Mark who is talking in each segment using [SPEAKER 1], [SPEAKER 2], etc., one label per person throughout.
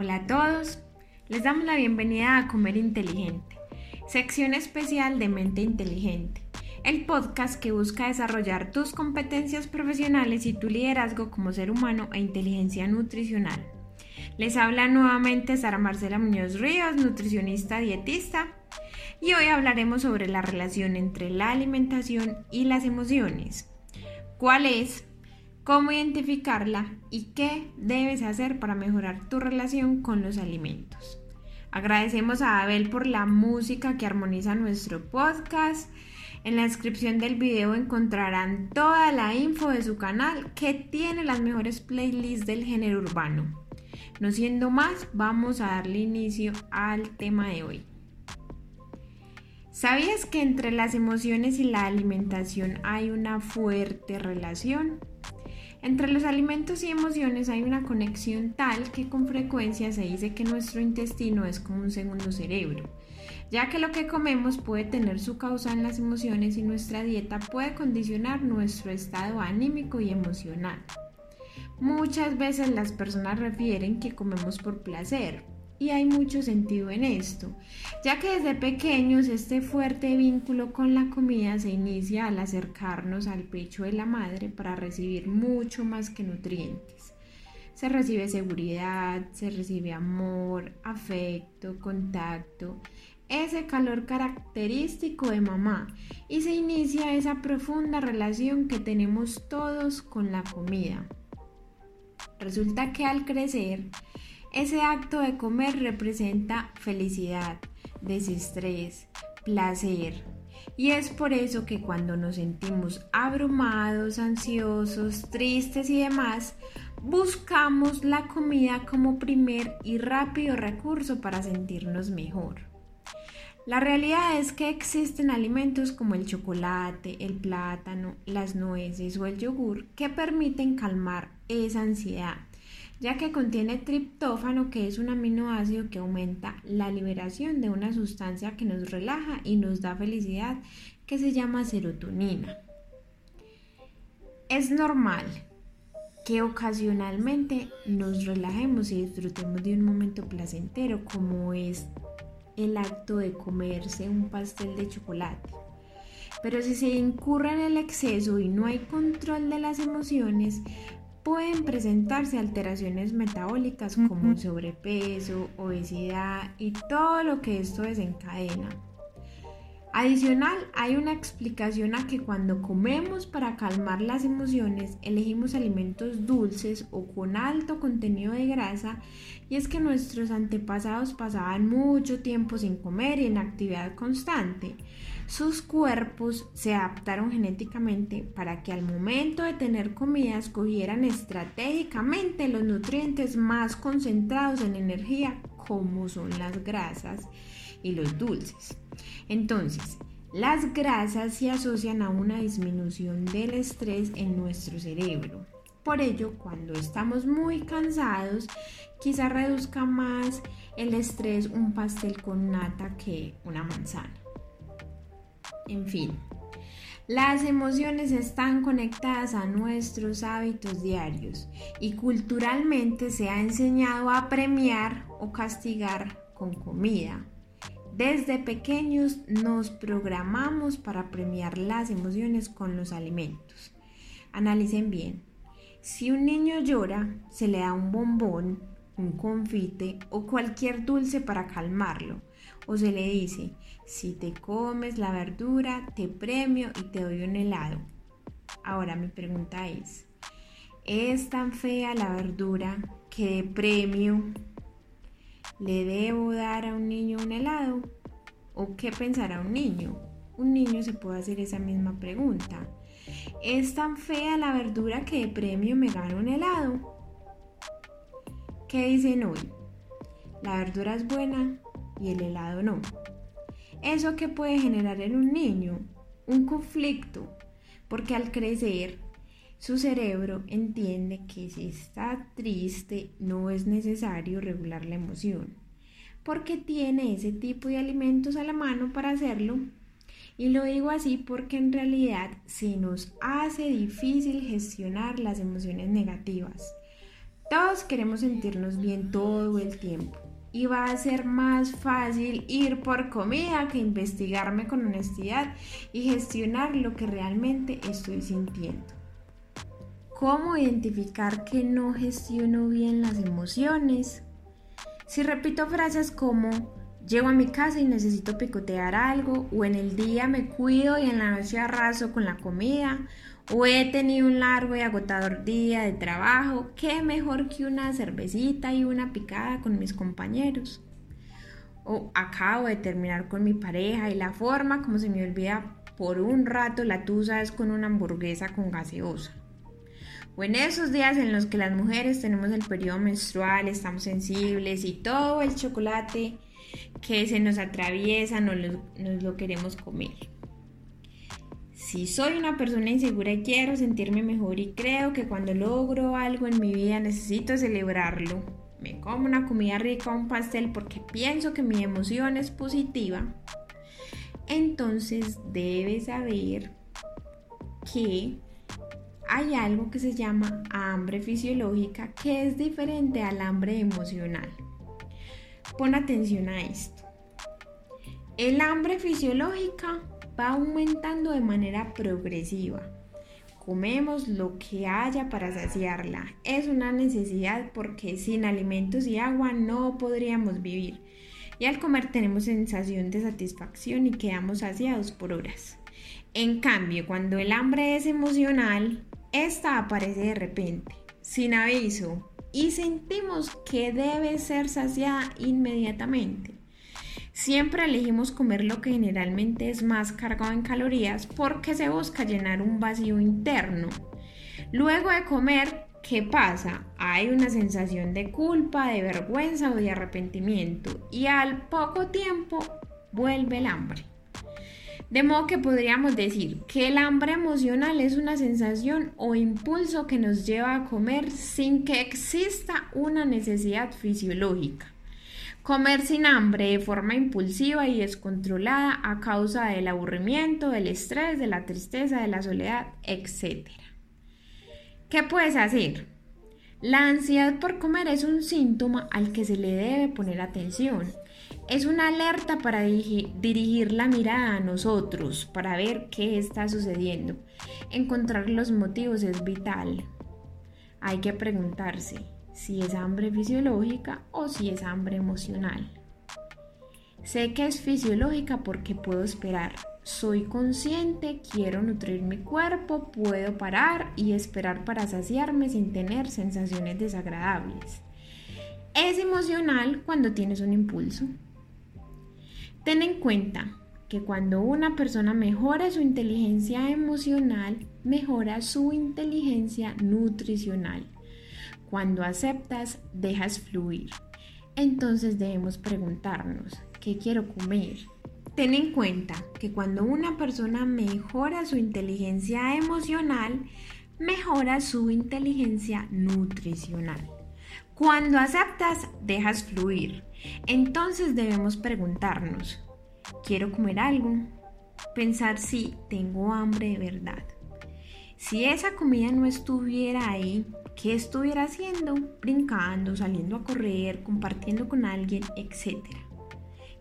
[SPEAKER 1] Hola a todos, les damos la bienvenida a Comer Inteligente, sección especial de Mente Inteligente, el podcast que busca desarrollar tus competencias profesionales y tu liderazgo como ser humano e inteligencia nutricional. Les habla nuevamente Sara Marcela Muñoz Ríos, nutricionista dietista, y hoy hablaremos sobre la relación entre la alimentación y las emociones. ¿Cuál es? Cómo identificarla y qué debes hacer para mejorar tu relación con los alimentos. Agradecemos a Abel por la música que armoniza nuestro podcast. En la descripción del video encontrarán toda la info de su canal que tiene las mejores playlists del género urbano. No siendo más, vamos a darle inicio al tema de hoy. ¿Sabías que entre las emociones y la alimentación hay una fuerte relación? Entre los alimentos y emociones hay una conexión tal que con frecuencia se dice que nuestro intestino es como un segundo cerebro, ya que lo que comemos puede tener su causa en las emociones y nuestra dieta puede condicionar nuestro estado anímico y emocional. Muchas veces las personas refieren que comemos por placer, y hay mucho sentido en esto, ya que desde pequeños este fuerte vínculo con la comida se inicia al acercarnos al pecho de la madre para recibir mucho más que nutrientes. Se recibe seguridad, se recibe amor, afecto, contacto, ese calor característico de mamá y se inicia esa profunda relación que tenemos todos con la comida. Resulta que al crecer, ese acto de comer representa felicidad, desestrés, placer. Y es por eso que cuando nos sentimos abrumados, ansiosos, tristes y demás, buscamos la comida como primer y rápido recurso para sentirnos mejor. La realidad es que existen alimentos como el chocolate, el plátano, las nueces o el yogur que permiten calmar esa ansiedad ya que contiene triptófano, que es un aminoácido que aumenta la liberación de una sustancia que nos relaja y nos da felicidad, que se llama serotonina. Es normal que ocasionalmente nos relajemos y disfrutemos de un momento placentero como es el acto de comerse un pastel de chocolate. Pero si se incurre en el exceso y no hay control de las emociones, pueden presentarse alteraciones metabólicas como sobrepeso, obesidad y todo lo que esto desencadena. Adicional, hay una explicación a que cuando comemos para calmar las emociones, elegimos alimentos dulces o con alto contenido de grasa, y es que nuestros antepasados pasaban mucho tiempo sin comer y en actividad constante. Sus cuerpos se adaptaron genéticamente para que al momento de tener comida escogieran estratégicamente los nutrientes más concentrados en energía como son las grasas y los dulces. Entonces, las grasas se asocian a una disminución del estrés en nuestro cerebro. Por ello, cuando estamos muy cansados, quizá reduzca más el estrés un pastel con nata que una manzana. En fin, las emociones están conectadas a nuestros hábitos diarios y culturalmente se ha enseñado a premiar o castigar con comida. Desde pequeños nos programamos para premiar las emociones con los alimentos. Analicen bien. Si un niño llora, se le da un bombón, un confite o cualquier dulce para calmarlo o se le dice, si te comes la verdura, te premio y te doy un helado. Ahora mi pregunta es, ¿es tan fea la verdura que de premio le debo dar a un niño un helado? ¿O qué pensará un niño? Un niño se puede hacer esa misma pregunta. ¿Es tan fea la verdura que de premio me gano un helado? ¿Qué dicen hoy? ¿La verdura es buena? y el helado no. ¿Eso que puede generar en un niño? Un conflicto, porque al crecer su cerebro entiende que si está triste no es necesario regular la emoción, porque tiene ese tipo de alimentos a la mano para hacerlo. Y lo digo así porque en realidad se nos hace difícil gestionar las emociones negativas. Todos queremos sentirnos bien todo el tiempo y va a ser más fácil ir por comida que investigarme con honestidad y gestionar lo que realmente estoy sintiendo. ¿Cómo identificar que no gestiono bien las emociones? Si repito frases como llego a mi casa y necesito picotear algo, o en el día me cuido y en la noche arraso con la comida, o he tenido un largo y agotador día de trabajo, qué mejor que una cervecita y una picada con mis compañeros. O acabo de terminar con mi pareja y la forma como se me olvida por un rato la tusa es con una hamburguesa con gaseosa. O en esos días en los que las mujeres tenemos el periodo menstrual, estamos sensibles y todo el chocolate que se nos atraviesa nos nos lo queremos comer. Si soy una persona insegura y quiero sentirme mejor y creo que cuando logro algo en mi vida necesito celebrarlo, me como una comida rica o un pastel porque pienso que mi emoción es positiva, entonces debes saber que hay algo que se llama hambre fisiológica que es diferente al hambre emocional. Pon atención a esto. El hambre fisiológica va aumentando de manera progresiva. Comemos lo que haya para saciarla. Es una necesidad porque sin alimentos y agua no podríamos vivir. Y al comer tenemos sensación de satisfacción y quedamos saciados por horas. En cambio, cuando el hambre es emocional, esta aparece de repente, sin aviso, y sentimos que debe ser saciada inmediatamente. Siempre elegimos comer lo que generalmente es más cargado en calorías porque se busca llenar un vacío interno. Luego de comer, ¿qué pasa? Hay una sensación de culpa, de vergüenza o de arrepentimiento y al poco tiempo vuelve el hambre. De modo que podríamos decir que el hambre emocional es una sensación o impulso que nos lleva a comer sin que exista una necesidad fisiológica. Comer sin hambre de forma impulsiva y descontrolada a causa del aburrimiento, del estrés, de la tristeza, de la soledad, etc. ¿Qué puedes hacer? La ansiedad por comer es un síntoma al que se le debe poner atención. Es una alerta para dirigir la mirada a nosotros, para ver qué está sucediendo. Encontrar los motivos es vital. Hay que preguntarse, si es hambre fisiológica o si es hambre emocional. Sé que es fisiológica porque puedo esperar. Soy consciente, quiero nutrir mi cuerpo, puedo parar y esperar para saciarme sin tener sensaciones desagradables. Es emocional cuando tienes un impulso. Ten en cuenta que cuando una persona mejora su inteligencia emocional, mejora su inteligencia nutricional. Cuando aceptas, dejas fluir. Entonces debemos preguntarnos, ¿qué quiero comer? Ten en cuenta que cuando una persona mejora su inteligencia emocional, mejora su inteligencia nutricional. Cuando aceptas, dejas fluir. Entonces debemos preguntarnos, ¿quiero comer algo? Pensar si tengo hambre de verdad. Si esa comida no estuviera ahí, qué estuviera haciendo, brincando, saliendo a correr, compartiendo con alguien, etc.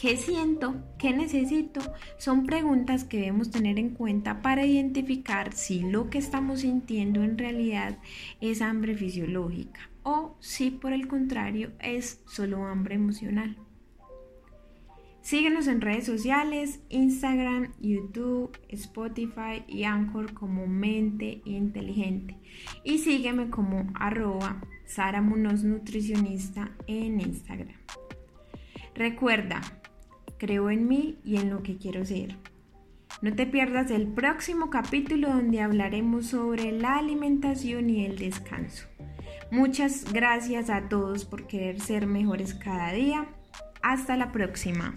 [SPEAKER 1] ¿Qué siento? ¿Qué necesito? Son preguntas que debemos tener en cuenta para identificar si lo que estamos sintiendo en realidad es hambre fisiológica o si por el contrario es solo hambre emocional. Síguenos en redes sociales, Instagram, YouTube, Spotify y Anchor como Mente Inteligente. Y sígueme como arroba Sara Nutricionista en Instagram. Recuerda, creo en mí y en lo que quiero ser. No te pierdas el próximo capítulo donde hablaremos sobre la alimentación y el descanso. Muchas gracias a todos por querer ser mejores cada día. Hasta la próxima.